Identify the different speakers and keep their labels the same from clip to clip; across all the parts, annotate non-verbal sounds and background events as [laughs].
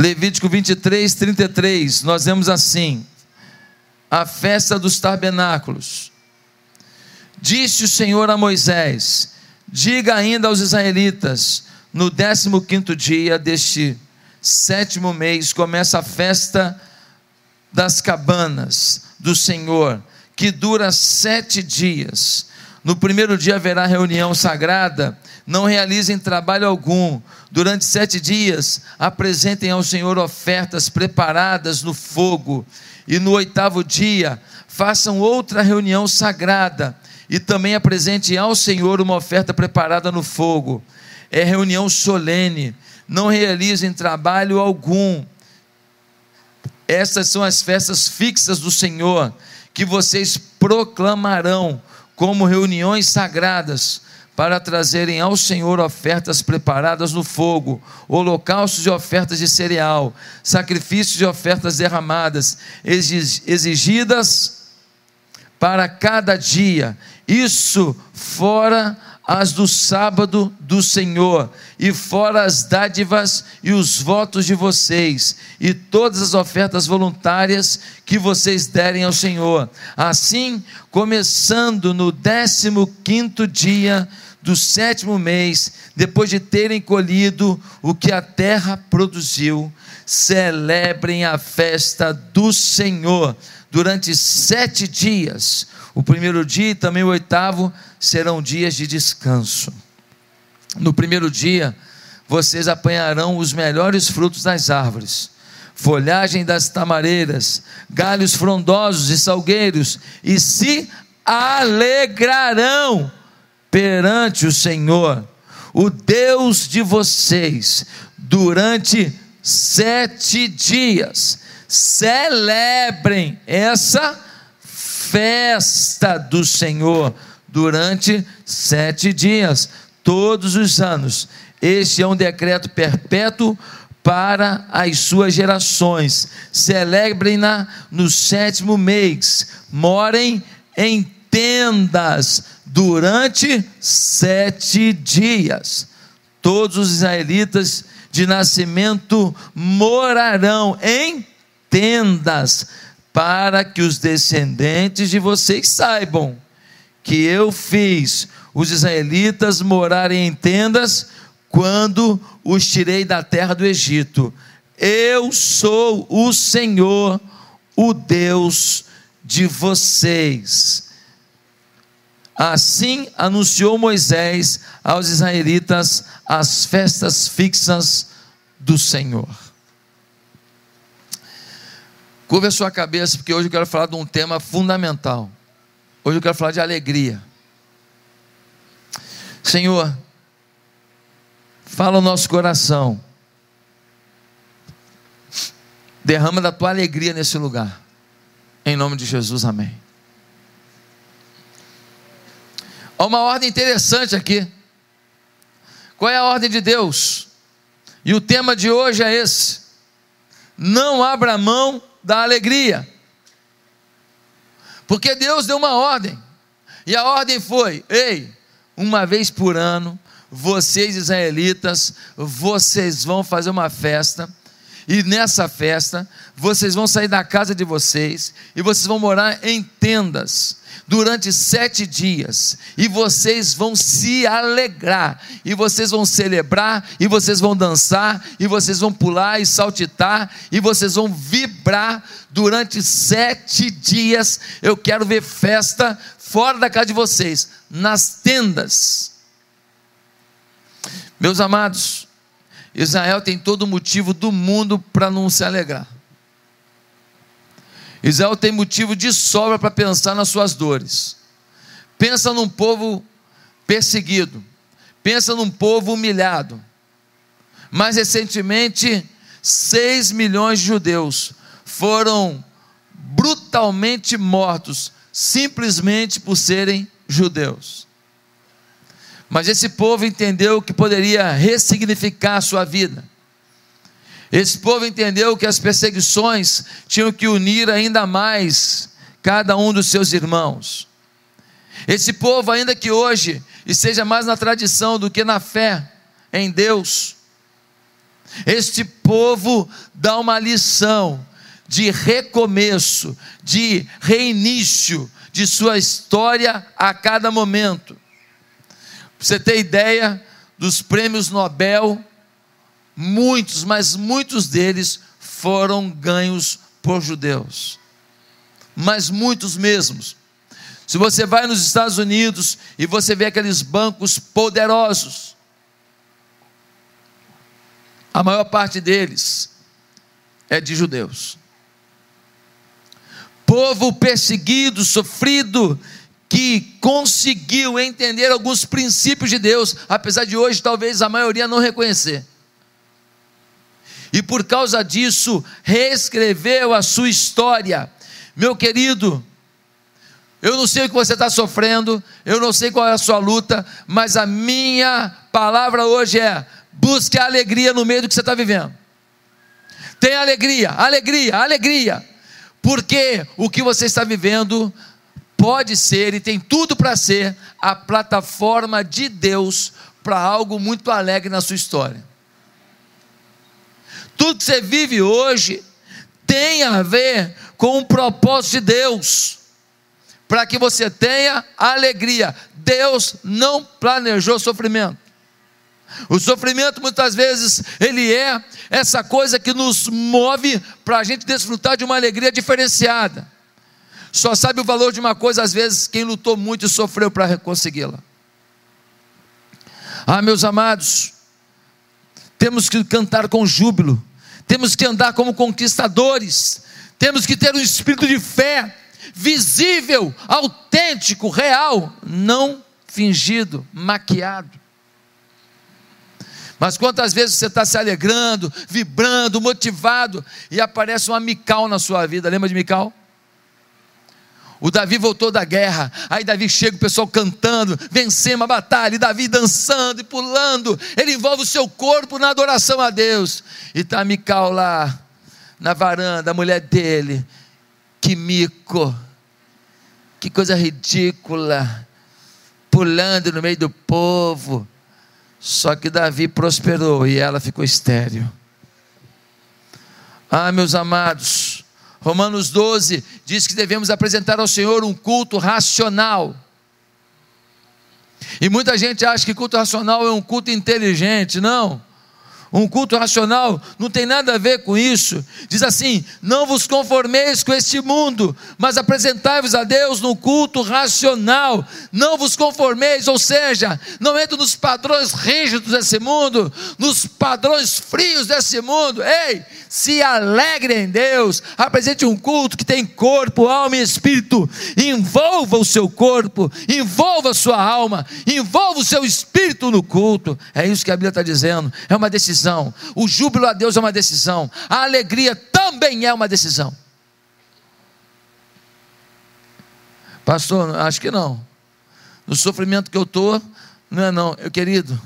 Speaker 1: Levítico 23, 33, nós vemos assim: a festa dos tabernáculos. Disse o Senhor a Moisés: Diga ainda aos israelitas: no 15 dia deste sétimo mês começa a festa das cabanas do Senhor, que dura sete dias. No primeiro dia haverá reunião sagrada, não realizem trabalho algum. Durante sete dias apresentem ao Senhor ofertas preparadas no fogo. E no oitavo dia façam outra reunião sagrada e também apresentem ao Senhor uma oferta preparada no fogo. É reunião solene, não realizem trabalho algum. Essas são as festas fixas do Senhor que vocês proclamarão como reuniões sagradas para trazerem ao Senhor ofertas preparadas no fogo, holocaustos e ofertas de cereal, sacrifícios e ofertas derramadas, exigidas para cada dia, isso fora as do sábado do Senhor, e fora as dádivas e os votos de vocês, e todas as ofertas voluntárias que vocês derem ao Senhor. Assim, começando no décimo quinto dia do sétimo mês, depois de terem colhido o que a terra produziu, celebrem a festa do Senhor durante sete dias. O primeiro dia e também o oitavo serão dias de descanso. No primeiro dia, vocês apanharão os melhores frutos das árvores, folhagem das tamareiras, galhos frondosos e salgueiros, e se alegrarão perante o Senhor, o Deus de vocês, durante sete dias. Celebrem essa festa do Senhor durante sete dias, todos os anos. Este é um decreto perpétuo para as suas gerações. Celebrem-na no sétimo mês. Morem em tendas durante sete dias. Todos os israelitas de nascimento morarão em tendas, para que os descendentes de vocês saibam que eu fiz os israelitas morarem em tendas quando os tirei da terra do Egito. Eu sou o Senhor, o Deus de vocês. Assim anunciou Moisés aos israelitas as festas fixas do Senhor. Curva a sua cabeça, porque hoje eu quero falar de um tema fundamental. Hoje eu quero falar de alegria. Senhor, fala o nosso coração. Derrama da tua alegria nesse lugar. Em nome de Jesus, amém. Há uma ordem interessante aqui. Qual é a ordem de Deus? E o tema de hoje é esse: não abra mão da alegria. Porque Deus deu uma ordem. E a ordem foi: ei, uma vez por ano, vocês israelitas, vocês vão fazer uma festa. E nessa festa, vocês vão sair da casa de vocês e vocês vão morar em tendas durante sete dias, e vocês vão se alegrar, e vocês vão celebrar, e vocês vão dançar, e vocês vão pular e saltitar, e vocês vão vibrar durante sete dias. Eu quero ver festa fora da casa de vocês, nas tendas. Meus amados, Israel tem todo motivo do mundo para não se alegrar. Israel tem motivo de sobra para pensar nas suas dores. Pensa num povo perseguido, pensa num povo humilhado. Mais recentemente, 6 milhões de judeus foram brutalmente mortos, simplesmente por serem judeus. Mas esse povo entendeu que poderia ressignificar a sua vida esse povo entendeu que as perseguições tinham que unir ainda mais cada um dos seus irmãos. Esse povo, ainda que hoje esteja mais na tradição do que na fé em Deus, Este povo dá uma lição de recomeço, de reinício de sua história a cada momento. Para você ter ideia dos prêmios Nobel, muitos, mas muitos deles foram ganhos por judeus. Mas muitos mesmos. Se você vai nos Estados Unidos e você vê aqueles bancos poderosos, a maior parte deles é de judeus. Povo perseguido, sofrido, que conseguiu entender alguns princípios de Deus, apesar de hoje talvez a maioria não reconhecer. E por causa disso, reescreveu a sua história. Meu querido, eu não sei o que você está sofrendo, eu não sei qual é a sua luta, mas a minha palavra hoje é: busque a alegria no meio do que você está vivendo. Tem alegria, alegria, alegria, porque o que você está vivendo pode ser e tem tudo para ser a plataforma de Deus para algo muito alegre na sua história. Tudo que você vive hoje tem a ver com o propósito de Deus para que você tenha alegria. Deus não planejou sofrimento. O sofrimento muitas vezes ele é essa coisa que nos move para a gente desfrutar de uma alegria diferenciada. Só sabe o valor de uma coisa às vezes quem lutou muito e sofreu para consegui-la. Ah, meus amados, temos que cantar com júbilo, temos que andar como conquistadores, temos que ter um espírito de fé, visível, autêntico, real, não fingido, maquiado. Mas quantas vezes você está se alegrando, vibrando, motivado, e aparece uma Mical na sua vida, lembra de Mical? O Davi voltou da guerra, aí Davi chega, o pessoal cantando, vencemos a batalha, e Davi dançando e pulando, ele envolve o seu corpo na adoração a Deus, e está Mical lá, na varanda, a mulher dele, que mico, que coisa ridícula, pulando no meio do povo. Só que Davi prosperou e ela ficou estéril. Ah, meus amados, Romanos 12 diz que devemos apresentar ao Senhor um culto racional. E muita gente acha que culto racional é um culto inteligente. Não. Um culto racional não tem nada a ver com isso. Diz assim: não vos conformeis com este mundo, mas apresentai-vos a Deus no culto racional. Não vos conformeis, ou seja, não entre nos padrões rígidos desse mundo, nos padrões frios desse mundo. Ei, se alegre em Deus, apresente um culto que tem corpo, alma e espírito. Envolva o seu corpo, envolva a sua alma, envolva o seu espírito no culto. É isso que a Bíblia está dizendo. É uma decisão. O júbilo a Deus é uma decisão. A alegria também é uma decisão. Pastor, acho que não. No sofrimento que eu estou, não é não. Eu, querido,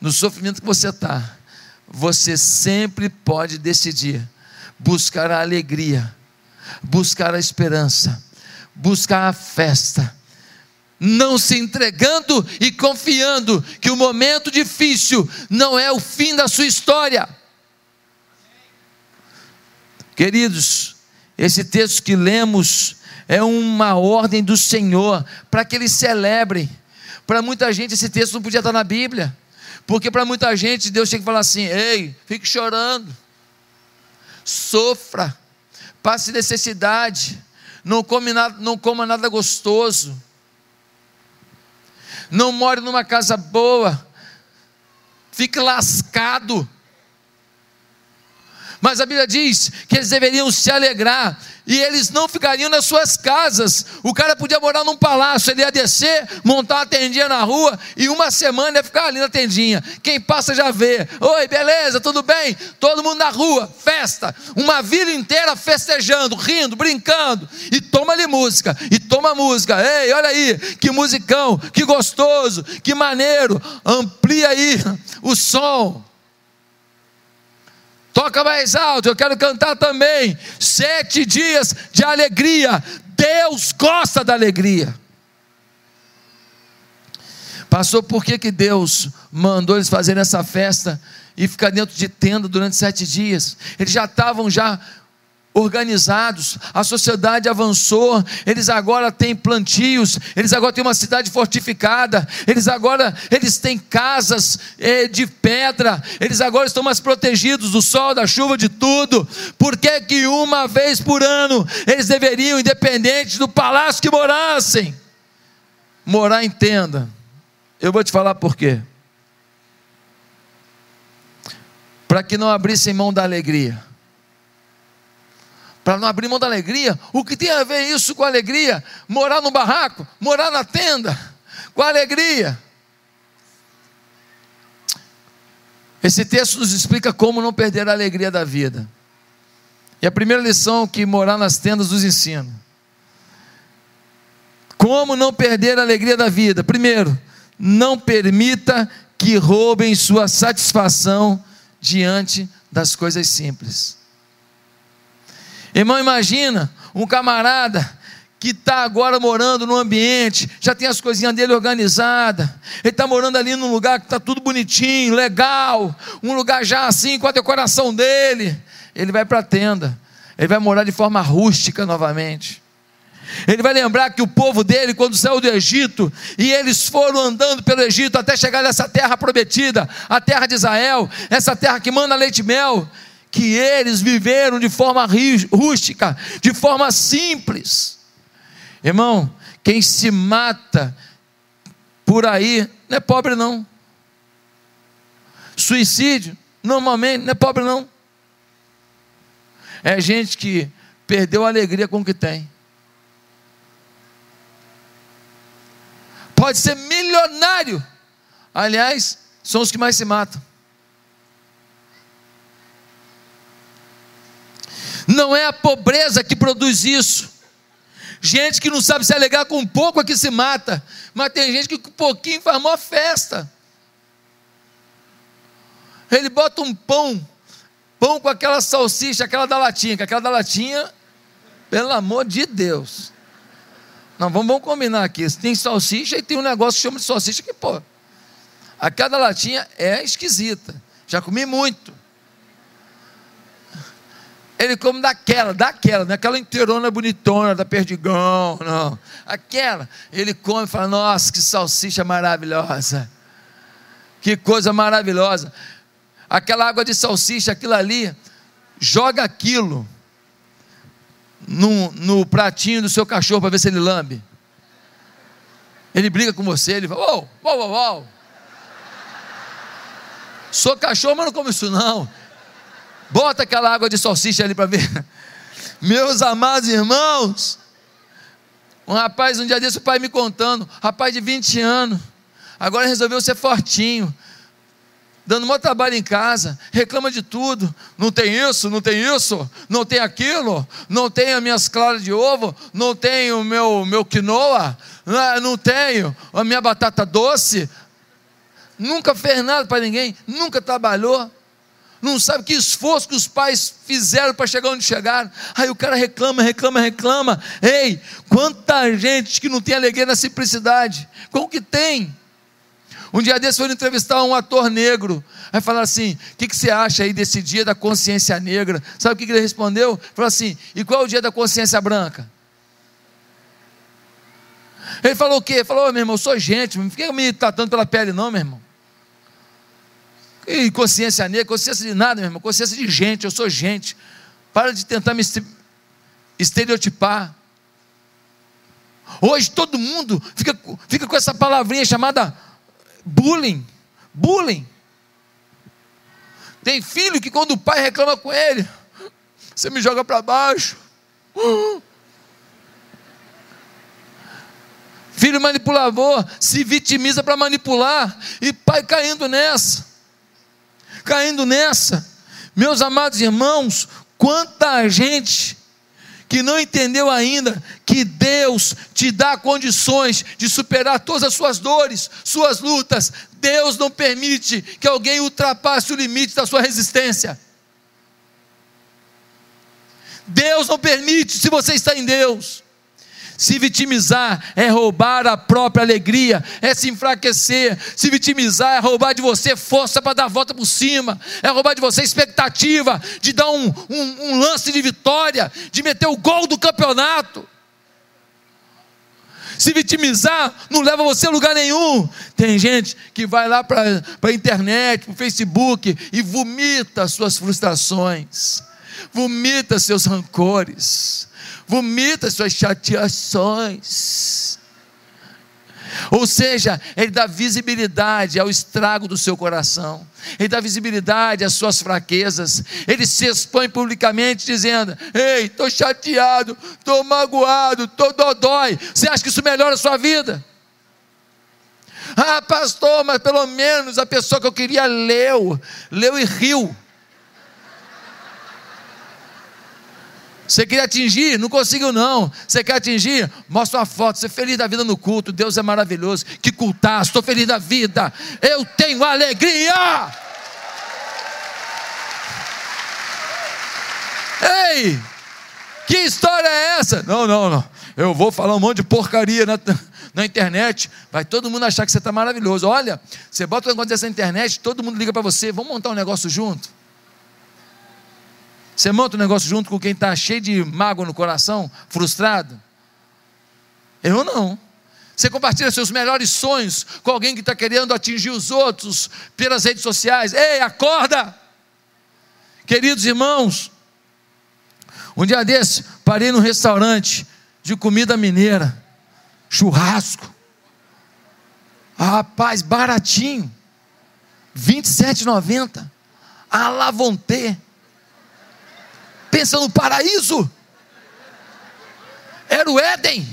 Speaker 1: no sofrimento que você está, você sempre pode decidir buscar a alegria, buscar a esperança, buscar a festa não se entregando e confiando que o momento difícil não é o fim da sua história. Queridos, esse texto que lemos é uma ordem do Senhor para que eles celebrem. Para muita gente esse texto não podia estar na Bíblia, porque para muita gente Deus tem que falar assim: ei, fique chorando, sofra, passe necessidade, não, come nada, não coma nada gostoso. Não more numa casa boa, fique lascado. Mas a Bíblia diz que eles deveriam se alegrar e eles não ficariam nas suas casas. O cara podia morar num palácio, ele ia descer, montar uma tendinha na rua e uma semana ia ficar ali na tendinha. Quem passa já vê. Oi, beleza, tudo bem? Todo mundo na rua, festa. Uma vila inteira festejando, rindo, brincando. E toma-lhe música, e toma música. Ei, olha aí, que musicão, que gostoso, que maneiro. Amplia aí o som. Toca mais alto, eu quero cantar também. Sete dias de alegria. Deus gosta da alegria. Passou por que, que Deus mandou eles fazerem essa festa e ficar dentro de tenda durante sete dias. Eles já estavam já organizados, a sociedade avançou, eles agora têm plantios, eles agora têm uma cidade fortificada, eles agora eles têm casas eh, de pedra, eles agora estão mais protegidos do sol, da chuva, de tudo. Por que que uma vez por ano eles deveriam, independente do palácio que morassem, morar em tenda? Eu vou te falar por quê. Para que não abrissem mão da alegria para não abrir mão da alegria. O que tem a ver isso com alegria? Morar no barraco, morar na tenda, com alegria. Esse texto nos explica como não perder a alegria da vida. E a primeira lição que morar nas tendas nos ensina. Como não perder a alegria da vida? Primeiro, não permita que roubem sua satisfação diante das coisas simples. Irmão, imagina um camarada que está agora morando no ambiente, já tem as coisinhas dele organizadas, ele está morando ali num lugar que está tudo bonitinho, legal, um lugar já assim com a decoração dele. Ele vai para a tenda, ele vai morar de forma rústica novamente. Ele vai lembrar que o povo dele, quando saiu do Egito, e eles foram andando pelo Egito até chegar nessa terra prometida, a terra de Israel, essa terra que manda leite e mel, que eles viveram de forma rústica, de forma simples. Irmão, quem se mata por aí não é pobre, não. Suicídio, normalmente, não é pobre, não. É gente que perdeu a alegria com o que tem. Pode ser milionário. Aliás, são os que mais se matam. Não é a pobreza que produz isso. Gente que não sabe se alegar com um pouco é que se mata. Mas tem gente que com um pouquinho faz uma festa. Ele bota um pão, pão com aquela salsicha, aquela da latinha, que aquela da latinha, pelo amor de Deus. Não, vamos, vamos combinar aqui. Tem salsicha e tem um negócio que chama de salsicha que, pô, aquela da latinha é esquisita. Já comi muito. Ele come daquela, daquela, não é aquela inteirona bonitona da perdigão, não. Aquela. Ele come e fala: Nossa, que salsicha maravilhosa. Que coisa maravilhosa. Aquela água de salsicha, aquilo ali, joga aquilo no, no pratinho do seu cachorro para ver se ele lambe. Ele briga com você, ele fala: Uou, uou, uou, uou. Sou cachorro, mas não come isso não. Bota aquela água de salsicha ali para ver. [laughs] Meus amados irmãos, um rapaz, um dia desse, o pai me contando, rapaz de 20 anos, agora resolveu ser fortinho, dando um trabalho em casa, reclama de tudo, não tem isso, não tem isso, não tem aquilo, não tenho as minhas claras de ovo, não tenho o meu, meu quinoa, não tenho a minha batata doce, nunca fez nada para ninguém, nunca trabalhou, não sabe que esforço que os pais fizeram para chegar onde chegaram. Aí o cara reclama, reclama, reclama. Ei, quanta gente que não tem alegria na simplicidade. Como que tem? Um dia desse foram entrevistar um ator negro. Aí falaram assim: o que, que você acha aí desse dia da consciência negra? Sabe o que, que ele respondeu? Falou assim: e qual é o dia da consciência branca? Ele falou o quê? Ele falou: oh, meu irmão, eu sou gente, não fica me tratando pela pele, não, meu irmão. E consciência negra, consciência de nada, meu irmão, consciência de gente, eu sou gente. Para de tentar me estereotipar. Hoje todo mundo fica, fica com essa palavrinha chamada bullying. Bullying. Tem filho que quando o pai reclama com ele, você me joga para baixo. Filho manipulador se vitimiza para manipular e pai caindo nessa caindo nessa. Meus amados irmãos, quanta gente que não entendeu ainda que Deus te dá condições de superar todas as suas dores, suas lutas. Deus não permite que alguém ultrapasse o limite da sua resistência. Deus não permite, se você está em Deus. Se vitimizar é roubar a própria alegria, é se enfraquecer. Se vitimizar é roubar de você força para dar a volta por cima, é roubar de você expectativa de dar um, um, um lance de vitória, de meter o gol do campeonato. Se vitimizar não leva você a lugar nenhum. Tem gente que vai lá para a internet, para o Facebook e vomita suas frustrações, vomita seus rancores, vomita suas chateações. Ou seja, ele dá visibilidade ao estrago do seu coração, ele dá visibilidade às suas fraquezas, ele se expõe publicamente dizendo: Ei, estou chateado, estou magoado, estou dodói. Você acha que isso melhora a sua vida? Ah, pastor, mas pelo menos a pessoa que eu queria leu, leu e riu. Você queria atingir? Não conseguiu, não. Você quer atingir? Mostra uma foto. Você é feliz da vida no culto. Deus é maravilhoso. Que cultar. Estou feliz da vida. Eu tenho alegria. Ei! Que história é essa? Não, não, não. Eu vou falar um monte de porcaria na, na internet. Vai todo mundo achar que você está maravilhoso. Olha, você bota um negócio dessa internet, todo mundo liga para você. Vamos montar um negócio junto? Você monta um negócio junto com quem está cheio de mágoa no coração, frustrado? Eu não. Você compartilha seus melhores sonhos com alguém que está querendo atingir os outros pelas redes sociais. Ei, acorda! Queridos irmãos, um dia desse, parei num restaurante de comida mineira, churrasco. Ah, rapaz, baratinho, R$ 27,90. A Lavonté. Pensa no paraíso. Era o Éden.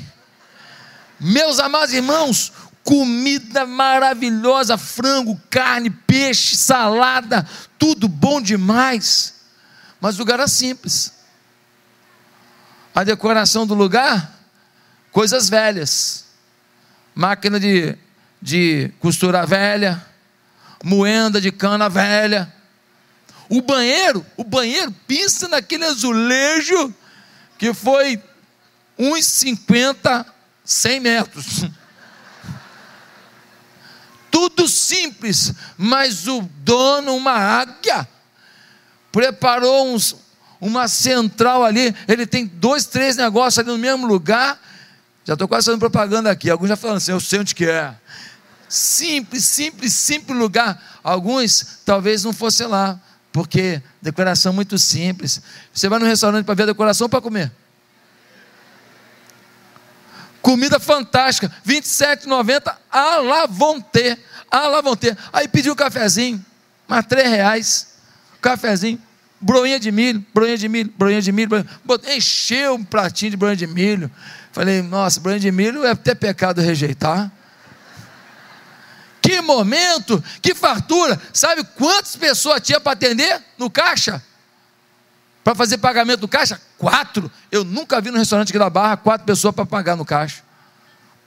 Speaker 1: Meus amados irmãos, comida maravilhosa, frango, carne, peixe, salada, tudo bom demais. Mas o lugar era simples. A decoração do lugar, coisas velhas. Máquina de, de costura velha, moenda de cana velha, o banheiro, o banheiro, pensa naquele azulejo que foi uns 50, 100 metros. Tudo simples, mas o dono, uma águia, preparou uns, uma central ali. Ele tem dois, três negócios ali no mesmo lugar. Já estou quase fazendo propaganda aqui. Alguns já falando assim: eu sei onde que é. Simples, simples, simples lugar. Alguns talvez não fosse lá porque decoração muito simples. Você vai no restaurante para ver a decoração ou para comer? Comida fantástica, R$ 27,90 a la vonté, a la vonté. Aí pediu um cafezinho, mais três reais, cafezinho, broinha de milho, broinha de milho, broinha de milho, broinha. encheu um pratinho de broinha de milho. Falei, nossa, broinha de milho é até pecado rejeitar. Momento, que fartura. Sabe quantas pessoas tinha para atender no caixa? Para fazer pagamento no caixa? Quatro. Eu nunca vi no restaurante aqui da Barra quatro pessoas para pagar no caixa.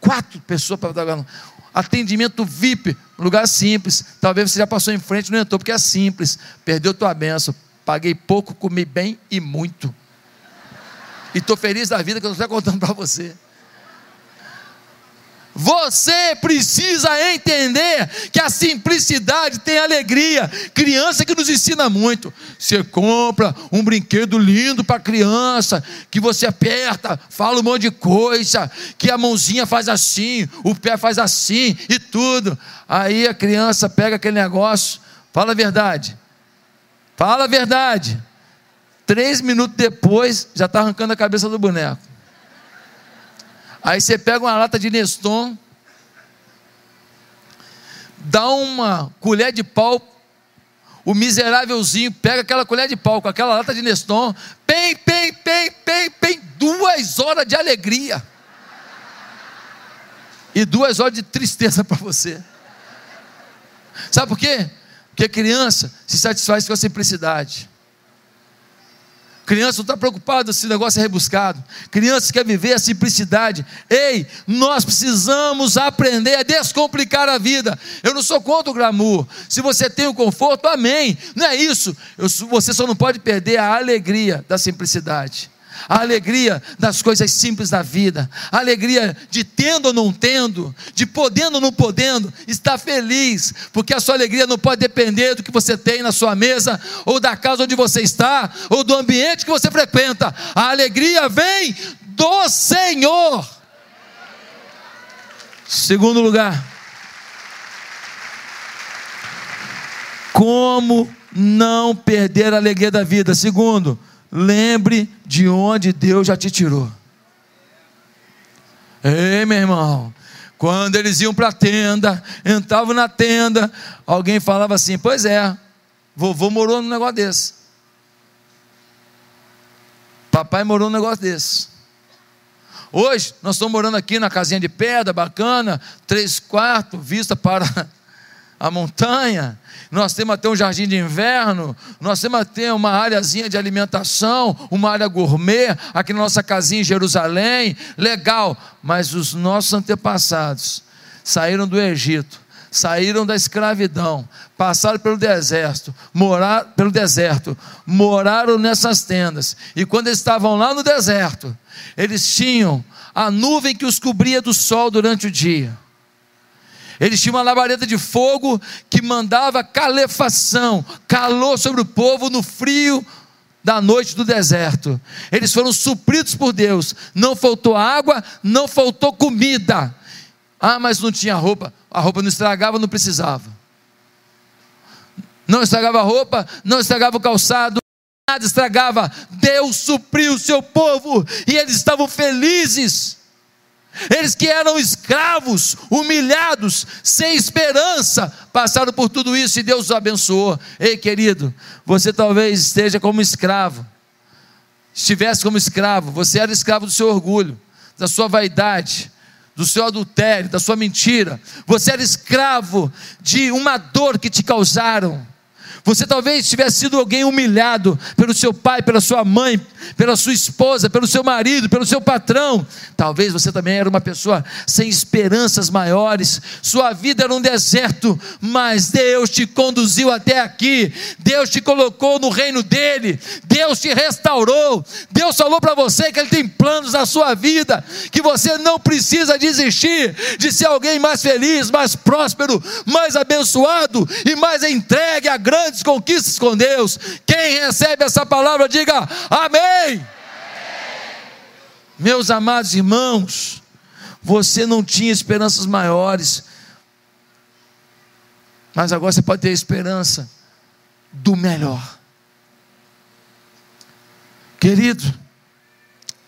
Speaker 1: Quatro pessoas para pagar no Atendimento VIP, lugar simples. Talvez você já passou em frente não entrou, porque é simples. Perdeu tua benção. Paguei pouco, comi bem e muito. E estou feliz da vida que eu estou contando para você. Você precisa entender que a simplicidade tem alegria. Criança que nos ensina muito. Você compra um brinquedo lindo para criança, que você aperta, fala um monte de coisa, que a mãozinha faz assim, o pé faz assim e tudo. Aí a criança pega aquele negócio, fala a verdade. Fala a verdade. Três minutos depois, já está arrancando a cabeça do boneco. Aí você pega uma lata de Neston, dá uma colher de pau, o miserávelzinho pega aquela colher de pau com aquela lata de Neston, pem, pem, pem, pem, pem, duas horas de alegria. E duas horas de tristeza para você. Sabe por quê? Porque criança se satisfaz com a simplicidade. Criança não está preocupada se o negócio é rebuscado. Criança quer viver a simplicidade. Ei, nós precisamos aprender a descomplicar a vida. Eu não sou contra o glamour. Se você tem o conforto, amém. Não é isso. Eu, você só não pode perder a alegria da simplicidade. A alegria das coisas simples da vida, a alegria de tendo ou não tendo, de podendo ou não podendo, estar feliz, porque a sua alegria não pode depender do que você tem na sua mesa, ou da casa onde você está, ou do ambiente que você frequenta, a alegria vem do Senhor. Segundo lugar, como não perder a alegria da vida? Segundo, lembre de onde Deus já te tirou. Ei, meu irmão, quando eles iam para a tenda, entravam na tenda, alguém falava assim: Pois é, vovô morou num negócio desse. Papai morou num negócio desse. Hoje, nós estamos morando aqui na casinha de pedra, bacana, três quartos, vista para [laughs] a montanha, nós temos até um jardim de inverno, nós temos até uma áreazinha de alimentação, uma área gourmet, aqui na nossa casinha em Jerusalém, legal, mas os nossos antepassados saíram do Egito, saíram da escravidão, passaram pelo deserto, morar, pelo deserto, moraram nessas tendas, e quando eles estavam lá no deserto, eles tinham a nuvem que os cobria do sol durante o dia eles tinham uma labareda de fogo que mandava calefação, calor sobre o povo no frio da noite do deserto. Eles foram supridos por Deus. Não faltou água, não faltou comida. Ah, mas não tinha roupa. A roupa não estragava, não precisava. Não estragava a roupa, não estragava o calçado, nada estragava. Deus supriu o seu povo e eles estavam felizes. Eles que eram escravos, humilhados, sem esperança, passaram por tudo isso e Deus os abençoou. Ei, querido, você talvez esteja como escravo. Estivesse como escravo, você era escravo do seu orgulho, da sua vaidade, do seu adultério, da sua mentira. Você era escravo de uma dor que te causaram. Você talvez tivesse sido alguém humilhado pelo seu pai, pela sua mãe, pela sua esposa, pelo seu marido, pelo seu patrão. Talvez você também era uma pessoa sem esperanças maiores. Sua vida era um deserto, mas Deus te conduziu até aqui. Deus te colocou no reino dele. Deus te restaurou. Deus falou para você que ele tem planos na sua vida, que você não precisa desistir de ser alguém mais feliz, mais próspero, mais abençoado e mais entregue a grande grandes conquistas com Deus. Quem recebe essa palavra, diga amém. amém. Meus amados irmãos, você não tinha esperanças maiores, mas agora você pode ter esperança do melhor. Querido,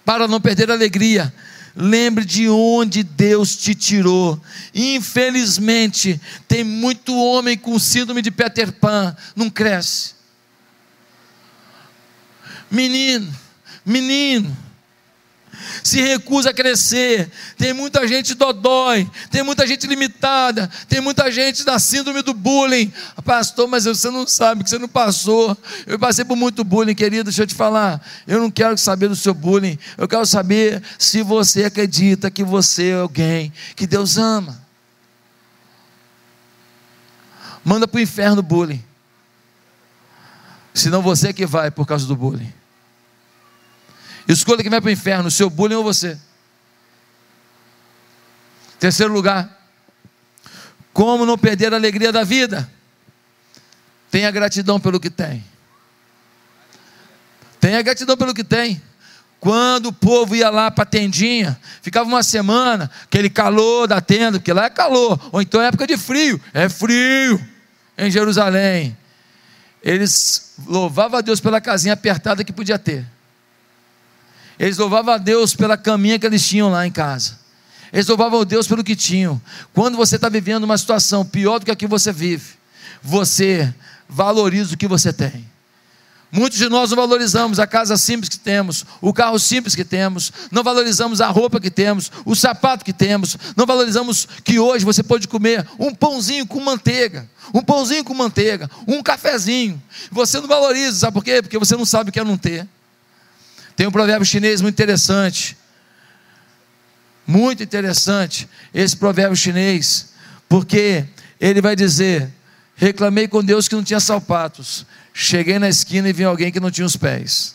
Speaker 1: para não perder a alegria, Lembre de onde Deus te tirou. Infelizmente, tem muito homem com síndrome de Peter Pan, não cresce. Menino, menino, se recusa a crescer. Tem muita gente dodói, tem muita gente limitada, tem muita gente da síndrome do bullying. Pastor, mas você não sabe que você não passou. Eu passei por muito bullying, querido. Deixa eu te falar. Eu não quero saber do seu bullying. Eu quero saber se você acredita que você é alguém que Deus ama. Manda para o inferno bullying. Senão você é que vai por causa do bullying. Escolha quem vai para o inferno, o seu bullying ou você. Terceiro lugar, como não perder a alegria da vida? Tenha gratidão pelo que tem. Tenha gratidão pelo que tem. Quando o povo ia lá para a tendinha, ficava uma semana, aquele calor da tenda, porque lá é calor, ou então é época de frio, é frio em Jerusalém. Eles louvavam a Deus pela casinha apertada que podia ter. Eles louvavam a Deus pela caminha que eles tinham lá em casa. Eles louvavam a Deus pelo que tinham. Quando você está vivendo uma situação pior do que a que você vive, você valoriza o que você tem. Muitos de nós não valorizamos a casa simples que temos, o carro simples que temos, não valorizamos a roupa que temos, o sapato que temos, não valorizamos que hoje você pode comer um pãozinho com manteiga, um pãozinho com manteiga, um cafezinho. Você não valoriza, sabe por quê? Porque você não sabe o que é não ter. Tem um provérbio chinês muito interessante. Muito interessante esse provérbio chinês, porque ele vai dizer: reclamei com Deus que não tinha sapatos, cheguei na esquina e vi alguém que não tinha os pés.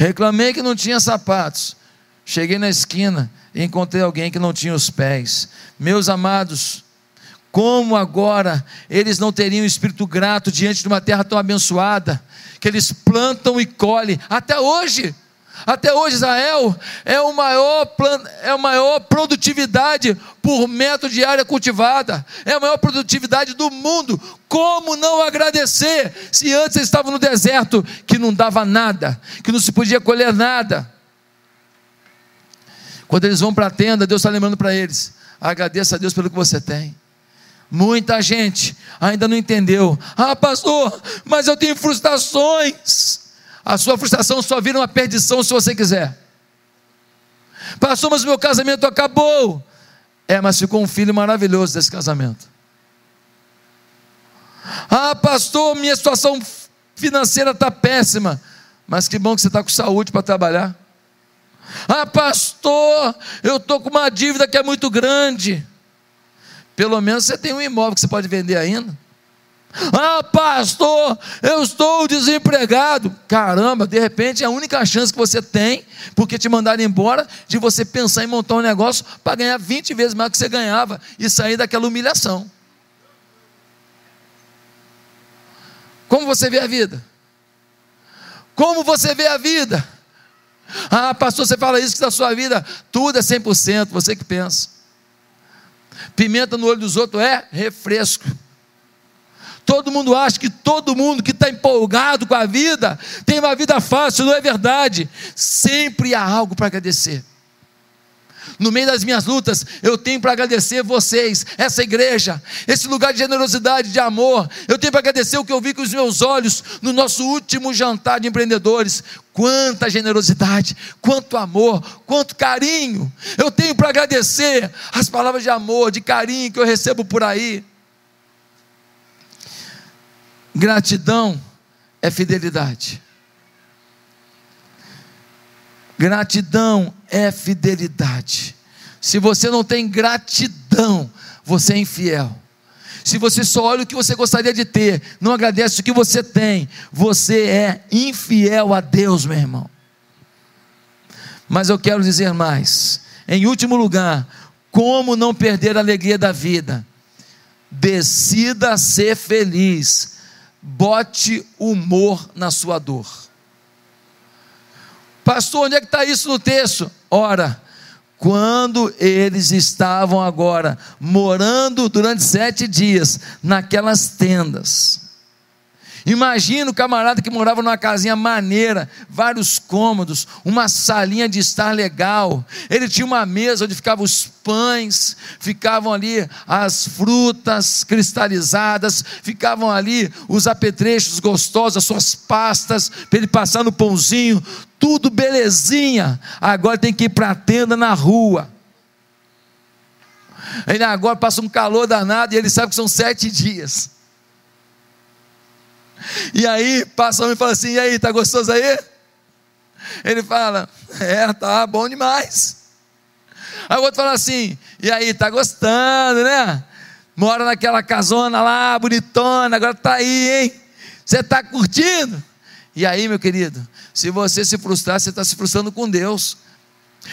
Speaker 1: Reclamei que não tinha sapatos. Cheguei na esquina e encontrei alguém que não tinha os pés. Meus amados, como agora eles não teriam espírito grato diante de uma terra tão abençoada, que eles plantam e colhem, até hoje. Até hoje Israel é o maior é a maior produtividade por metro de área cultivada, é a maior produtividade do mundo. Como não agradecer se antes eles estavam no deserto que não dava nada, que não se podia colher nada? Quando eles vão para a tenda, Deus está lembrando para eles: agradeça a Deus pelo que você tem. Muita gente ainda não entendeu. Ah, pastor, mas eu tenho frustrações. A sua frustração só vira uma perdição se você quiser. Pastor, mas meu casamento acabou. É, mas ficou um filho maravilhoso desse casamento. Ah, pastor, minha situação financeira está péssima. Mas que bom que você está com saúde para trabalhar. Ah, pastor, eu estou com uma dívida que é muito grande. Pelo menos você tem um imóvel que você pode vender ainda. Ah, pastor, eu estou desempregado. Caramba, de repente é a única chance que você tem, porque te mandaram embora, de você pensar em montar um negócio para ganhar 20 vezes mais do que você ganhava e sair daquela humilhação. Como você vê a vida? Como você vê a vida? Ah, pastor, você fala isso que da sua vida, tudo é 100%, você que pensa. Pimenta no olho dos outros é refresco. Todo mundo acha que todo mundo que está empolgado com a vida tem uma vida fácil, não é verdade. Sempre há algo para agradecer. No meio das minhas lutas, eu tenho para agradecer vocês, essa igreja, esse lugar de generosidade, de amor. Eu tenho para agradecer o que eu vi com os meus olhos no nosso último jantar de empreendedores. Quanta generosidade, quanto amor, quanto carinho. Eu tenho para agradecer as palavras de amor, de carinho que eu recebo por aí. Gratidão é fidelidade. Gratidão é fidelidade. Se você não tem gratidão, você é infiel. Se você só olha o que você gostaria de ter, não agradece o que você tem, você é infiel a Deus, meu irmão. Mas eu quero dizer mais. Em último lugar, como não perder a alegria da vida? Decida ser feliz bote humor na sua dor. Pastor, onde é que está isso no texto? Ora, quando eles estavam agora morando durante sete dias naquelas tendas, Imagina o camarada que morava numa casinha maneira, vários cômodos, uma salinha de estar legal. Ele tinha uma mesa onde ficavam os pães, ficavam ali as frutas cristalizadas, ficavam ali os apetrechos gostosos, as suas pastas, para ele passar no pãozinho, tudo belezinha. Agora tem que ir para a tenda na rua. Ele agora passa um calor danado e ele sabe que são sete dias. E aí passa um e fala assim: e aí, tá gostoso aí? Ele fala: é, tá bom demais. Aí o outro fala assim: e aí, tá gostando, né? Mora naquela casona lá, bonitona, agora tá aí, hein? Você tá curtindo? E aí, meu querido, se você se frustrar, você está se frustrando com Deus.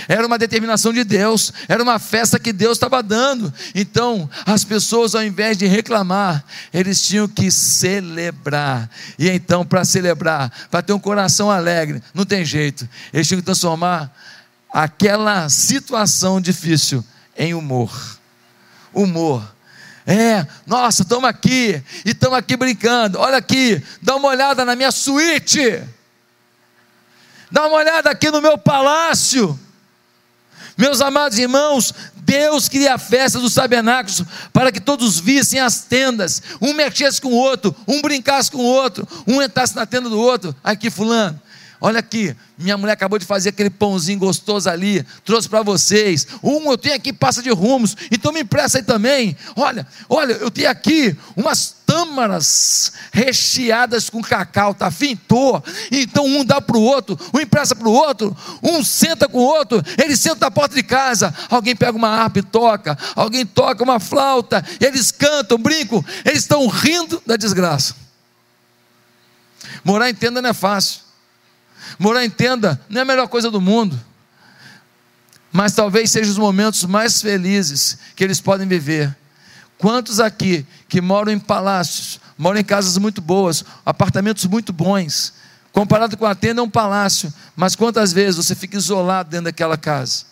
Speaker 1: Era uma determinação de Deus, era uma festa que Deus estava dando. Então, as pessoas, ao invés de reclamar, eles tinham que celebrar. E então, para celebrar, para ter um coração alegre, não tem jeito, eles tinham que transformar aquela situação difícil em humor. Humor. É, nossa, estamos aqui e estamos aqui brincando. Olha aqui, dá uma olhada na minha suíte. Dá uma olhada aqui no meu palácio. Meus amados irmãos, Deus cria a festa dos tabernáculos para que todos vissem as tendas, um mexesse com o outro, um brincasse com o outro, um entrasse na tenda do outro. Aqui, Fulano, Olha aqui, minha mulher acabou de fazer aquele pãozinho gostoso ali, trouxe para vocês. Um eu tenho aqui passa de rumos, então me empresta aí também. Olha, olha, eu tenho aqui umas tâmaras recheadas com cacau, tá? Tô. Então um dá para o outro, um empresta para o outro, um senta com o outro, ele senta na porta de casa, alguém pega uma harpa e toca, alguém toca uma flauta, eles cantam, brincam, eles estão rindo da desgraça. Morar em tenda não é fácil. Morar em tenda não é a melhor coisa do mundo, mas talvez sejam os momentos mais felizes que eles podem viver. Quantos aqui que moram em palácios, moram em casas muito boas, apartamentos muito bons, comparado com a tenda é um palácio, mas quantas vezes você fica isolado dentro daquela casa?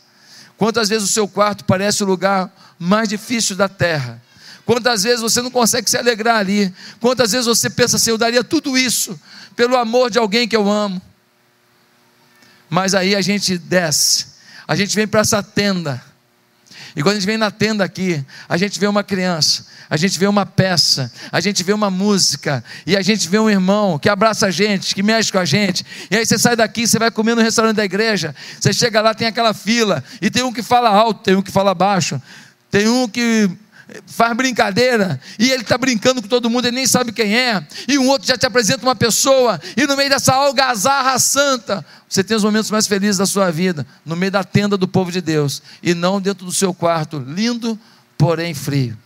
Speaker 1: Quantas vezes o seu quarto parece o lugar mais difícil da terra? Quantas vezes você não consegue se alegrar ali? Quantas vezes você pensa assim, eu daria tudo isso pelo amor de alguém que eu amo? Mas aí a gente desce, a gente vem para essa tenda. E quando a gente vem na tenda aqui, a gente vê uma criança, a gente vê uma peça, a gente vê uma música, e a gente vê um irmão que abraça a gente, que mexe com a gente. E aí você sai daqui, você vai comer no restaurante da igreja, você chega lá, tem aquela fila, e tem um que fala alto, tem um que fala baixo, tem um que faz brincadeira, e ele está brincando com todo mundo, ele nem sabe quem é, e um outro já te apresenta uma pessoa, e no meio dessa algazarra santa, você tem os momentos mais felizes da sua vida, no meio da tenda do povo de Deus, e não dentro do seu quarto, lindo, porém frio.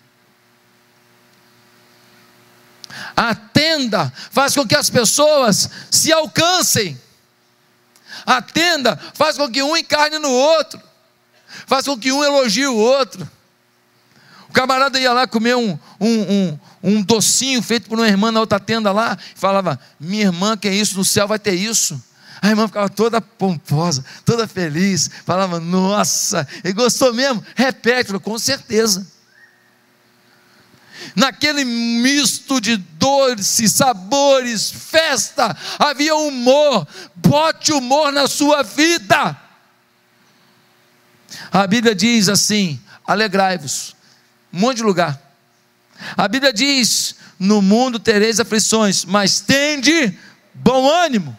Speaker 1: A tenda faz com que as pessoas se alcancem. A tenda faz com que um encarne no outro. Faz com que um elogie o outro. O camarada ia lá comer um, um, um, um docinho feito por uma irmã na outra tenda lá, e falava: Minha irmã, que é isso? No céu vai ter isso. A irmã ficava toda pomposa, toda feliz, falava: Nossa, ele gostou mesmo? Repete, com certeza. Naquele misto de doces, sabores, festa, havia humor. Bote humor na sua vida. A Bíblia diz assim: alegrai-vos um monte de lugar. A Bíblia diz: No mundo tereis aflições, mas tende bom ânimo.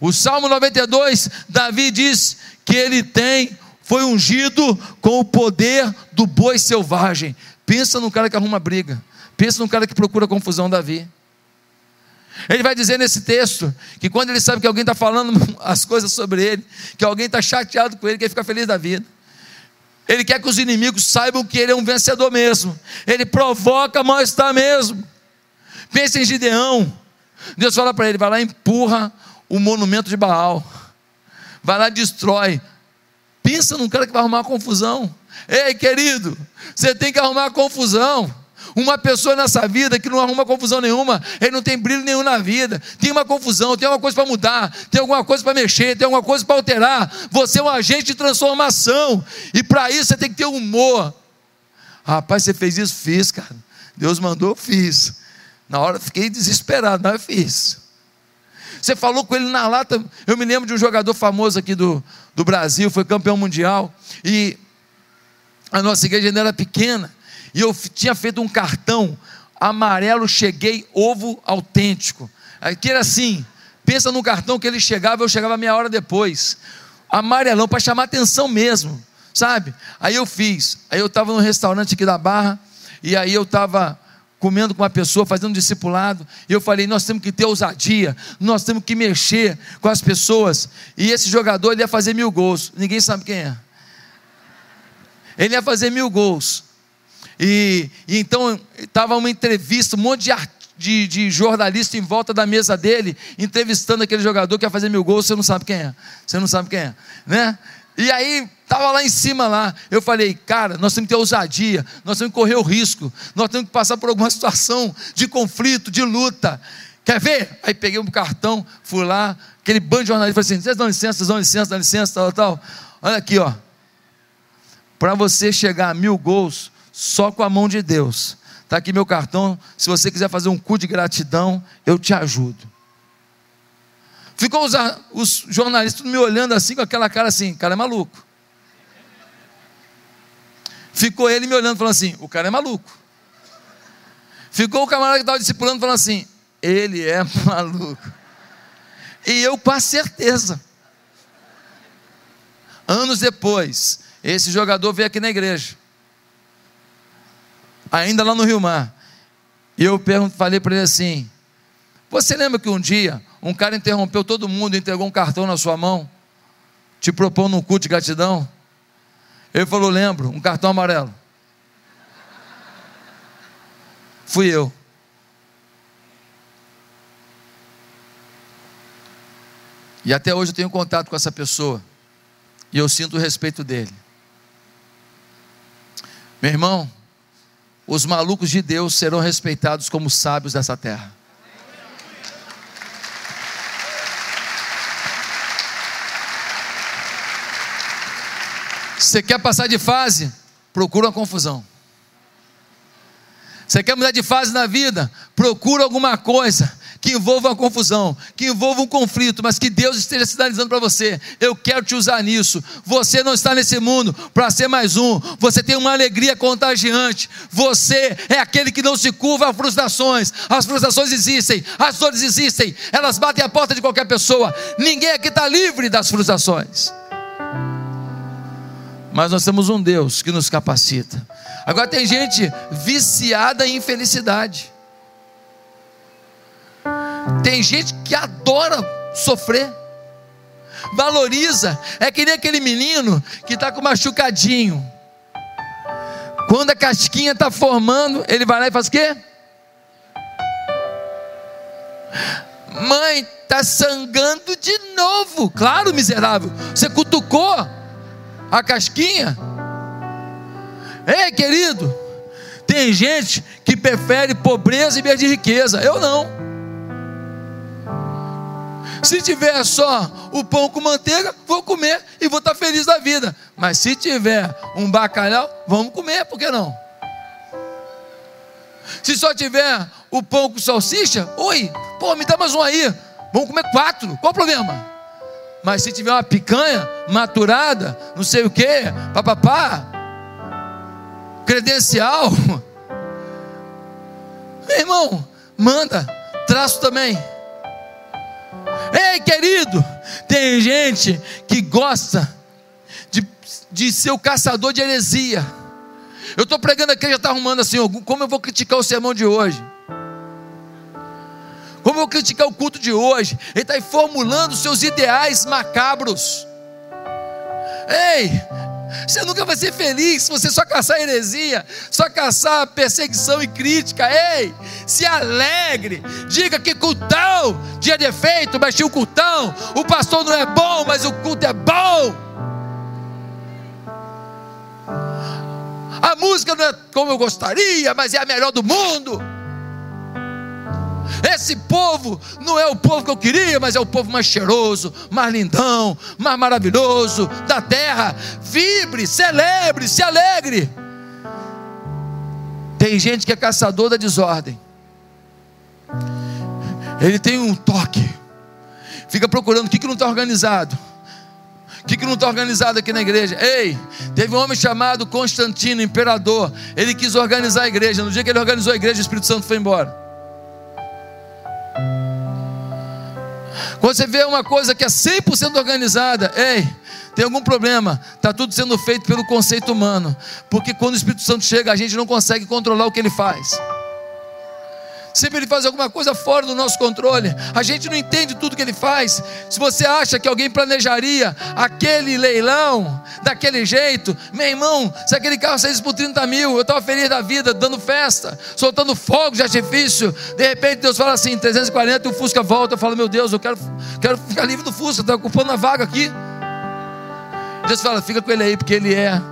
Speaker 1: O Salmo 92, Davi diz que ele tem, foi ungido com o poder do boi selvagem. Pensa no cara que arruma briga. Pensa no cara que procura confusão, Davi. Ele vai dizer nesse texto que quando ele sabe que alguém está falando [laughs] as coisas sobre ele, que alguém está chateado com ele, que ele fica feliz da vida. Ele quer que os inimigos saibam que ele é um vencedor mesmo. Ele provoca mal-estar mesmo. Pense em Gideão. Deus fala para ele: vai lá e empurra o monumento de Baal. Vai lá e destrói. Pensa num cara que vai arrumar confusão. Ei, querido, você tem que arrumar confusão. Uma pessoa nessa vida que não arruma confusão nenhuma, ele não tem brilho nenhum na vida. Tem uma confusão, tem alguma coisa para mudar, tem alguma coisa para mexer, tem alguma coisa para alterar. Você é um agente de transformação. E para isso você tem que ter humor. Rapaz, você fez isso? Fiz, cara. Deus mandou, fiz. Na hora fiquei desesperado, mas fiz. Você falou com ele na lata. Eu me lembro de um jogador famoso aqui do, do Brasil, foi campeão mundial. E a nossa igreja ainda era pequena. E eu tinha feito um cartão amarelo, cheguei, ovo autêntico. Aqui era assim, pensa num cartão que ele chegava, eu chegava meia hora depois. Amarelão, para chamar atenção mesmo, sabe? Aí eu fiz. Aí eu estava no restaurante aqui da Barra, e aí eu estava comendo com uma pessoa, fazendo um discipulado, e eu falei: nós temos que ter ousadia, nós temos que mexer com as pessoas. E esse jogador ele ia fazer mil gols, ninguém sabe quem é. Ele ia fazer mil gols. E, e então estava uma entrevista, um monte de, de, de jornalista em volta da mesa dele, entrevistando aquele jogador que ia fazer mil gols, você não sabe quem é. Você não sabe quem é, né? E aí, estava lá em cima lá. Eu falei, cara, nós temos que ter ousadia, nós temos que correr o risco, nós temos que passar por alguma [laughs] situação de conflito, de luta. Quer ver? Aí peguei um cartão, fui lá, aquele bando de jornalistas, falei assim: vocês dão licença, vocês dão licença, dão licença, tal, tal. Olha aqui, ó. Para você chegar a mil gols, só com a mão de Deus. Está aqui meu cartão. Se você quiser fazer um cu de gratidão, eu te ajudo. Ficou os, os jornalistas me olhando assim, com aquela cara assim: cara é maluco. Ficou ele me olhando, falando assim: o cara é maluco. Ficou o camarada que estava discipulando, falando assim: ele é [laughs] maluco. E eu com a certeza. Anos depois, esse jogador veio aqui na igreja ainda lá no Rio Mar. E eu falei para ele assim: Você lembra que um dia um cara interrompeu todo mundo entregou um cartão na sua mão, te propondo um culto de gratidão? Ele falou: Lembro, um cartão amarelo. Fui eu. E até hoje eu tenho contato com essa pessoa. E eu sinto o respeito dele. Meu irmão, os malucos de Deus serão respeitados como sábios dessa terra. Você quer passar de fase? Procura uma confusão. Você quer mudar de fase na vida? Procura alguma coisa que envolva uma confusão, que envolva um conflito, mas que Deus esteja sinalizando para você: eu quero te usar nisso. Você não está nesse mundo para ser mais um, você tem uma alegria contagiante. Você é aquele que não se curva a frustrações. As frustrações existem, as dores existem, elas batem a porta de qualquer pessoa. Ninguém aqui está livre das frustrações mas nós temos um Deus que nos capacita. Agora tem gente viciada em infelicidade. Tem gente que adora sofrer, valoriza. É que nem aquele menino que está com machucadinho. Quando a casquinha está formando, ele vai lá e faz o quê? Mãe, está sangrando de novo. Claro, miserável. Você cutucou a casquinha. Ei, querido, tem gente que prefere pobreza em vez de riqueza. Eu não. Se tiver só o pão com manteiga, vou comer e vou estar feliz da vida. Mas se tiver um bacalhau, vamos comer, por que não? Se só tiver o pão com salsicha, oi, pô, me dá mais um aí. Vamos comer quatro, qual o problema? Mas se tiver uma picanha maturada, não sei o que, papapá, credencial, meu [laughs] irmão, manda, traço também. Ei, querido, tem gente que gosta de, de ser o caçador de heresia. Eu estou pregando aqui, já está arrumando assim, como eu vou criticar o sermão de hoje? Como eu criticar o culto de hoje? Ele está aí formulando seus ideais macabros. Ei, você nunca vai ser feliz se você só caçar heresia, só caçar perseguição e crítica. Ei, se alegre, diga que cultão tinha defeito, mas tinha o cultão. O pastor não é bom, mas o culto é bom. A música não é como eu gostaria, mas é a melhor do mundo. Esse povo não é o povo que eu queria, mas é o povo mais cheiroso, mais lindão, mais maravilhoso da terra. Vibre, celebre, se alegre. Tem gente que é caçador da desordem. Ele tem um toque. Fica procurando o que, que não está organizado. O que, que não está organizado aqui na igreja? Ei, teve um homem chamado Constantino, imperador. Ele quis organizar a igreja. No dia que ele organizou a igreja, o Espírito Santo foi embora. Quando você vê uma coisa que é 100% organizada, ei, tem algum problema, está tudo sendo feito pelo conceito humano, porque quando o Espírito Santo chega, a gente não consegue controlar o que ele faz. Sempre ele faz alguma coisa fora do nosso controle. A gente não entende tudo que ele faz. Se você acha que alguém planejaria aquele leilão daquele jeito, meu irmão, se aquele carro saísse por 30 mil, eu estava feliz da vida, dando festa, soltando fogo de artifício. De repente Deus fala assim: 340 e o Fusca volta. Eu falo, meu Deus, eu quero, quero ficar livre do Fusca, está ocupando a vaga aqui. Deus fala: fica com ele aí, porque ele é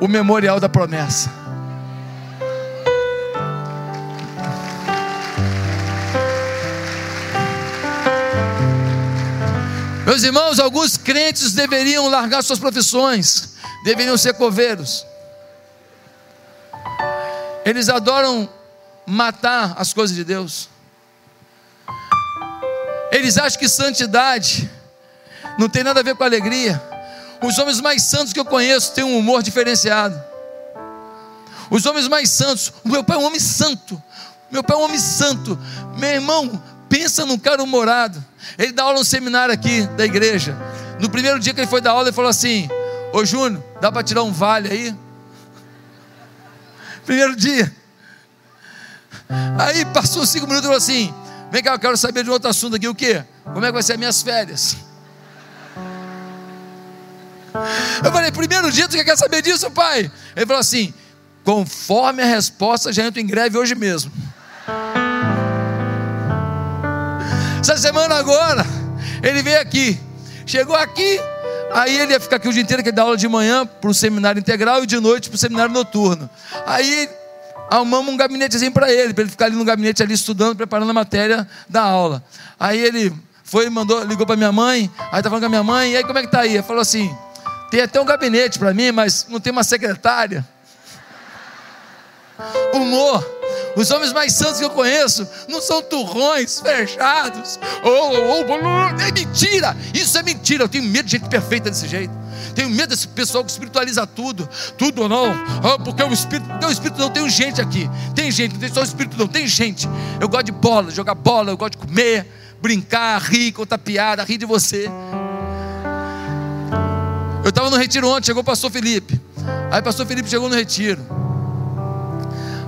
Speaker 1: o memorial da promessa. Meus irmãos, alguns crentes deveriam largar suas profissões, deveriam ser coveiros. Eles adoram matar as coisas de Deus. Eles acham que santidade não tem nada a ver com alegria. Os homens mais santos que eu conheço têm um humor diferenciado. Os homens mais santos, meu pai é um homem santo. Meu pai é um homem santo. Meu irmão, pensa num cara humorado. Ele dá aula no seminário aqui da igreja. No primeiro dia que ele foi dar aula, ele falou assim: Ô Júnior, dá para tirar um vale aí? [laughs] Primeiro dia. Aí passou cinco minutos e falou assim: Vem cá, eu quero saber de outro assunto aqui. O que? Como é que vai ser as minhas férias? [laughs] Eu falei: Primeiro dia, tu quer saber disso, pai? Ele falou assim: Conforme a resposta, já entro em greve hoje mesmo. Essa semana agora, Ele veio aqui, chegou aqui, aí ele ia ficar aqui o dia inteiro, que ele dá aula de manhã para o seminário integral e de noite para o seminário noturno. Aí arrumamos um gabinetezinho para ele, para ele ficar ali no gabinete ali estudando, preparando a matéria da aula. Aí ele foi, mandou, ligou para minha mãe, aí tá falando com a minha mãe, e aí como é que tá aí? Ele falou assim: tem até um gabinete para mim, mas não tem uma secretária. Humor. Os homens mais santos que eu conheço não são turrões fechados. Oh, oh, oh, é mentira! Isso é mentira. Eu tenho medo de gente perfeita desse jeito. Tenho medo desse pessoal que espiritualiza tudo. Tudo ou não. Oh, porque o espírito. Não, o espírito não. Tem gente aqui. Tem gente. Não tem só o espírito, não. Tem gente. Eu gosto de bola, jogar bola. Eu gosto de comer, brincar, rir, contar piada, rir de você. Eu estava no retiro ontem. Chegou o pastor Felipe. Aí o pastor Felipe chegou no retiro.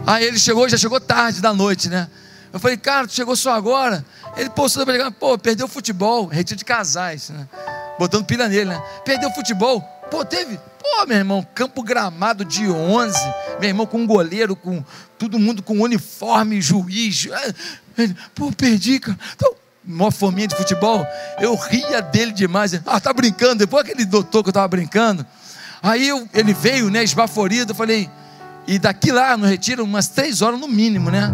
Speaker 1: Aí ele chegou, já chegou tarde da noite, né? Eu falei, cara, tu chegou só agora? Ele postou para ligar, pô, perdeu o futebol, retiro de casais, né? Botando pilha nele, né? Perdeu o futebol. Pô, teve, pô, meu irmão, campo gramado de 11, meu irmão com um goleiro, com todo mundo com uniforme, juiz. Ele, pô, perdi, cara. Então, maior fominha de futebol. Eu ria dele demais. Ah, tá brincando. Depois aquele doutor que eu tava brincando. Aí eu, ele veio, né, esbaforido. Eu falei, e daqui lá no retiro, umas três horas no mínimo, né?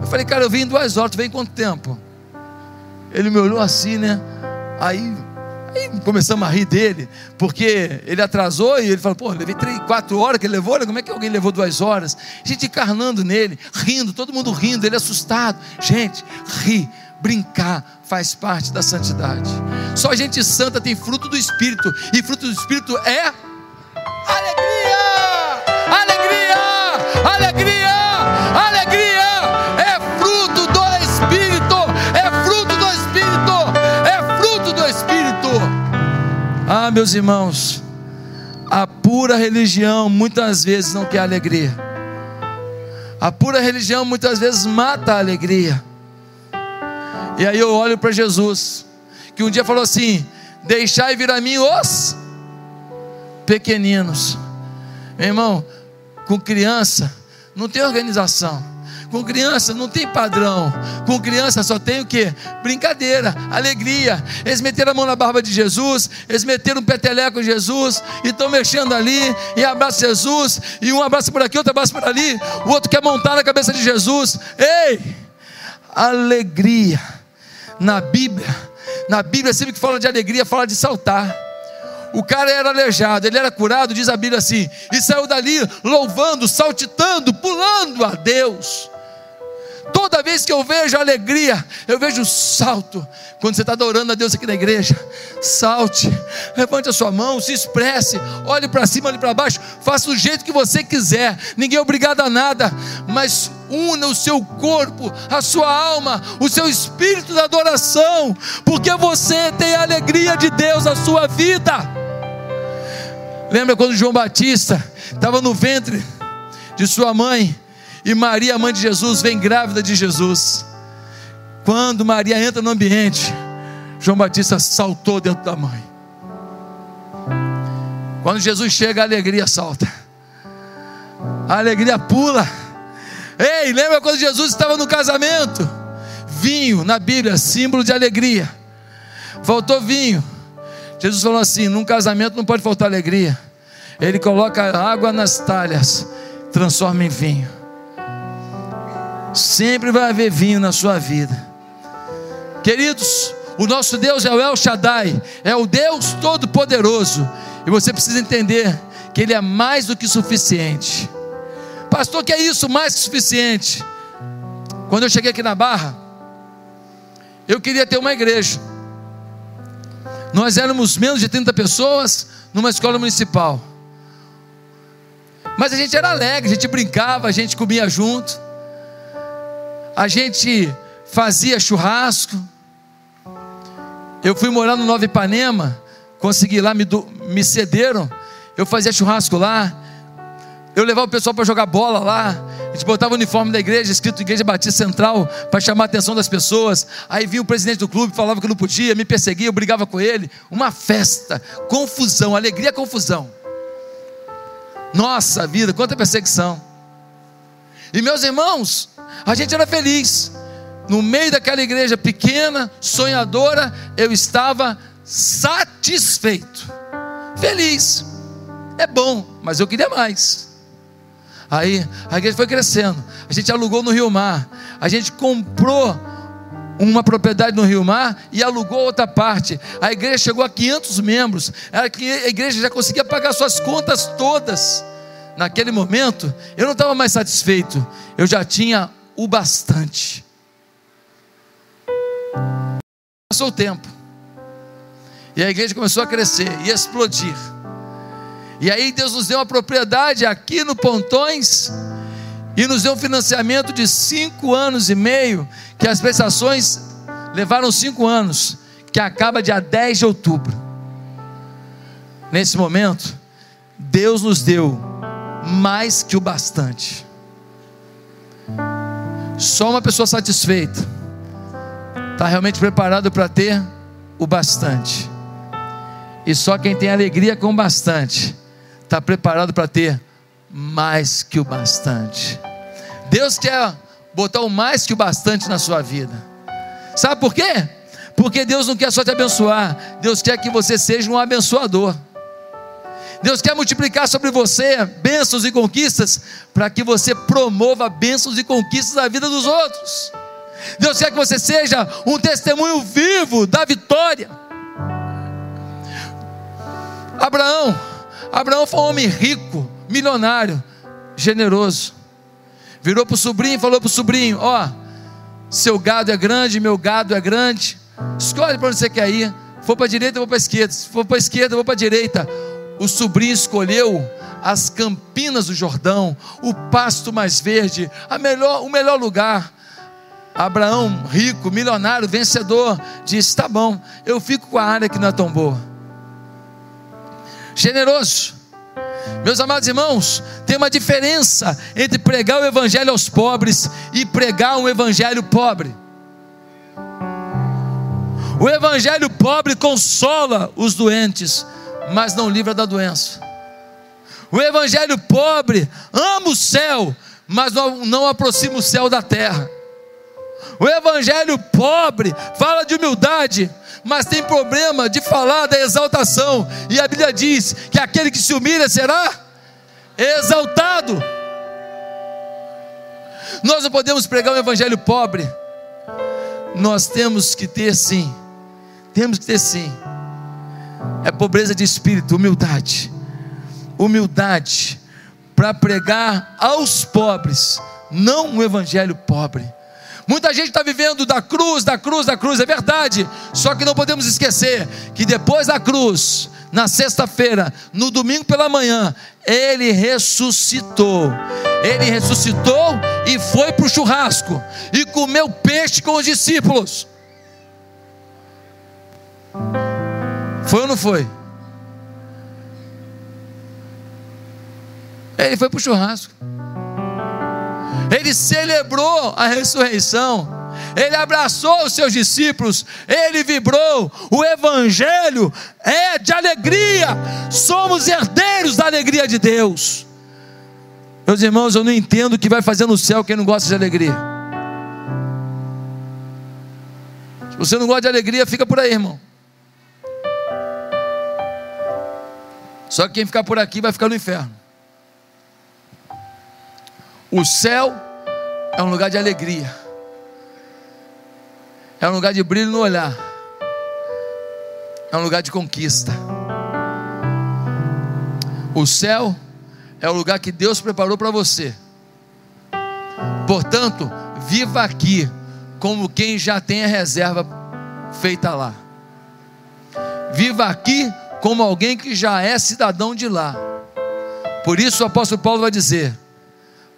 Speaker 1: Eu falei, cara, eu vim em duas horas, tu vem quanto tempo? Ele me olhou assim, né? Aí, aí começamos a rir dele, porque ele atrasou e ele falou, pô, levei três, quatro horas que ele levou, né? como é que alguém levou duas horas? Gente encarnando nele, rindo, todo mundo rindo, ele assustado. Gente, ri, brincar faz parte da santidade. Só gente santa tem fruto do Espírito, e fruto do Espírito é Ah, meus irmãos, a pura religião muitas vezes não quer alegria. A pura religião muitas vezes mata a alegria. E aí eu olho para Jesus, que um dia falou assim: Deixai vir a mim os pequeninos. Meu irmão, com criança não tem organização. Com criança não tem padrão. Com criança só tem o que? Brincadeira, alegria. Eles meteram a mão na barba de Jesus, eles meteram um peteleco em Jesus, e estão mexendo ali, e abraça Jesus, e um abraça por aqui, outro abraça por ali, o outro quer montar na cabeça de Jesus. Ei! Alegria. Na Bíblia, na Bíblia, sempre que fala de alegria, fala de saltar. O cara era aleijado, ele era curado, diz a Bíblia assim, e saiu dali louvando, saltitando, pulando a Deus. Toda vez que eu vejo alegria, eu vejo salto. Quando você está adorando a Deus aqui na igreja, salte, levante a sua mão, se expresse, olhe para cima, olhe para baixo, faça do jeito que você quiser. Ninguém é obrigado a nada, mas una o seu corpo, a sua alma, o seu espírito da adoração, porque você tem a alegria de Deus na sua vida. Lembra quando João Batista estava no ventre de sua mãe? E Maria, mãe de Jesus, vem grávida de Jesus. Quando Maria entra no ambiente, João Batista saltou dentro da mãe. Quando Jesus chega, a alegria salta. A alegria pula. Ei, lembra quando Jesus estava no casamento? Vinho na Bíblia, símbolo de alegria. Faltou vinho. Jesus falou assim: num casamento não pode faltar alegria. Ele coloca água nas talhas, transforma em vinho. Sempre vai haver vinho na sua vida. Queridos, o nosso Deus é o El Shaddai, é o Deus Todo-Poderoso. E você precisa entender que Ele é mais do que suficiente. Pastor, que é isso? Mais que suficiente. Quando eu cheguei aqui na Barra, eu queria ter uma igreja. Nós éramos menos de 30 pessoas numa escola municipal. Mas a gente era alegre, a gente brincava, a gente comia junto a gente fazia churrasco. Eu fui morar no Nova Ipanema, consegui lá, me, do, me cederam. Eu fazia churrasco lá. Eu levava o pessoal para jogar bola lá. A gente botava o uniforme da igreja, escrito Igreja Batista Central, para chamar a atenção das pessoas. Aí vinha o presidente do clube, falava que não podia, me perseguia, eu brigava com ele. Uma festa, confusão, alegria, confusão. Nossa vida, quanta perseguição. E meus irmãos, a gente era feliz. no meio daquela igreja pequena, sonhadora, eu estava satisfeito, feliz. É bom, mas eu queria mais. Aí a igreja foi crescendo. A gente alugou no Rio Mar. A gente comprou uma propriedade no Rio Mar e alugou outra parte. A igreja chegou a 500 membros. A igreja já conseguia pagar suas contas todas. Naquele momento, eu não estava mais satisfeito. Eu já tinha o bastante. Passou o tempo. E a igreja começou a crescer e a explodir. E aí Deus nos deu uma propriedade aqui no Pontões e nos deu um financiamento de cinco anos e meio, que as prestações levaram cinco anos, que acaba dia 10 de outubro. Nesse momento, Deus nos deu mais que o bastante. Só uma pessoa satisfeita está realmente preparado para ter o bastante. E só quem tem alegria com bastante está preparado para ter mais que o bastante. Deus quer botar o mais que o bastante na sua vida. Sabe por quê? Porque Deus não quer só te abençoar, Deus quer que você seja um abençoador. Deus quer multiplicar sobre você bênçãos e conquistas, para que você promova bênçãos e conquistas na vida dos outros. Deus quer que você seja um testemunho vivo da vitória. Abraão, Abraão foi um homem rico, milionário, generoso. Virou para o sobrinho e falou para o sobrinho: Ó, oh, seu gado é grande, meu gado é grande. Escolhe para onde você quer ir. For para a direita, vou para a esquerda. Se for para a esquerda, vou para a direita. O sobrinho escolheu as campinas do Jordão, o pasto mais verde, melhor, o melhor lugar. Abraão, rico, milionário, vencedor, disse: Tá bom, eu fico com a área que não é tão boa. Generoso. Meus amados irmãos, tem uma diferença entre pregar o evangelho aos pobres e pregar um evangelho pobre. O evangelho pobre consola os doentes, mas não livra da doença. O evangelho pobre ama o céu, mas não, aproxima o céu da terra. O evangelho pobre fala de humildade, mas tem problema de falar da exaltação. E a Bíblia diz que aquele que se humilha será exaltado. Nós não podemos pregar um evangelho pobre. Nós temos que ter sim. Temos que ter sim. É pobreza de espírito, humildade. Humildade para pregar aos pobres, não um evangelho pobre Muita gente está vivendo da cruz, da cruz, da cruz, é verdade. Só que não podemos esquecer que depois da cruz, na sexta-feira, no domingo pela manhã, ele ressuscitou. Ele ressuscitou e foi para o churrasco e comeu peixe com os discípulos. Foi ou não foi? Ele foi para o churrasco ele celebrou a ressurreição. Ele abraçou os seus discípulos, ele vibrou. O Evangelho é de alegria, somos herdeiros da alegria de Deus. Meus irmãos, eu não entendo o que vai fazer no céu quem não gosta de alegria. Se você não gosta de alegria, fica por aí, irmão. Só que quem ficar por aqui vai ficar no inferno. O céu é um lugar de alegria, é um lugar de brilho no olhar, é um lugar de conquista. O céu é o lugar que Deus preparou para você. Portanto, viva aqui como quem já tem a reserva feita lá. Viva aqui como alguém que já é cidadão de lá. Por isso o apóstolo Paulo vai dizer: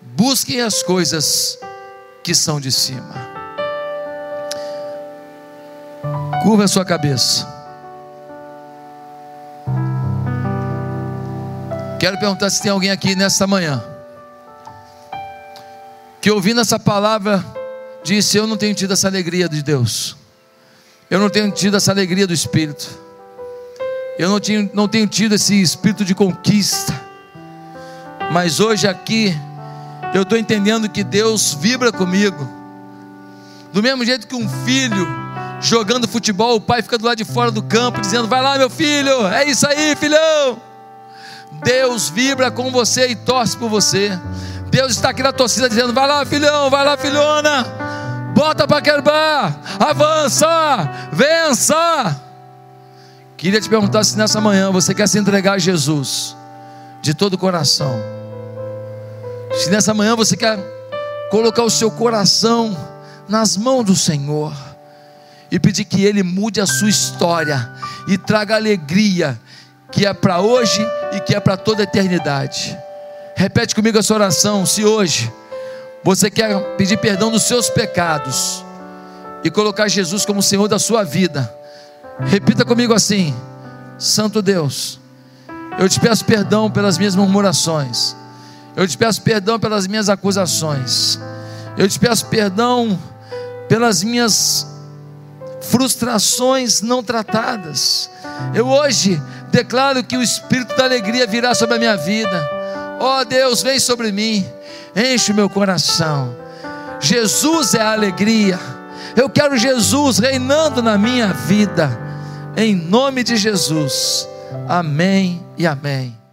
Speaker 1: busquem as coisas que são de cima. Curva a sua cabeça. Quero perguntar se tem alguém aqui nesta manhã que ouvindo essa palavra disse: Eu não tenho tido essa alegria de Deus, eu não tenho tido essa alegria do Espírito, eu não, tinha, não tenho tido esse espírito de conquista, mas hoje aqui eu estou entendendo que Deus vibra comigo, Do mesmo jeito que um filho jogando futebol, o pai fica do lado de fora do campo dizendo: Vai lá, meu filho, é isso aí, filhão. Deus vibra com você e torce por você. Deus está aqui na torcida dizendo: Vai lá, filhão, vai lá, filhona. Bota para quebrar, avança, vença. Queria te perguntar se nessa manhã você quer se entregar a Jesus de todo o coração. Se nessa manhã você quer colocar o seu coração nas mãos do Senhor e pedir que Ele mude a sua história e traga alegria que é para hoje e que é para toda a eternidade. Repete comigo essa oração. Se hoje você quer pedir perdão dos seus pecados e colocar Jesus como Senhor da sua vida, repita comigo assim: Santo Deus, eu te peço perdão pelas minhas murmurações, eu te peço perdão pelas minhas acusações, eu te peço perdão pelas minhas frustrações não tratadas. Eu hoje declaro que o espírito da alegria virá sobre a minha vida. Ó oh, Deus, vem sobre mim, enche o meu coração. Jesus é a alegria. Eu quero Jesus reinando na minha vida. Em nome de Jesus. Amém e amém.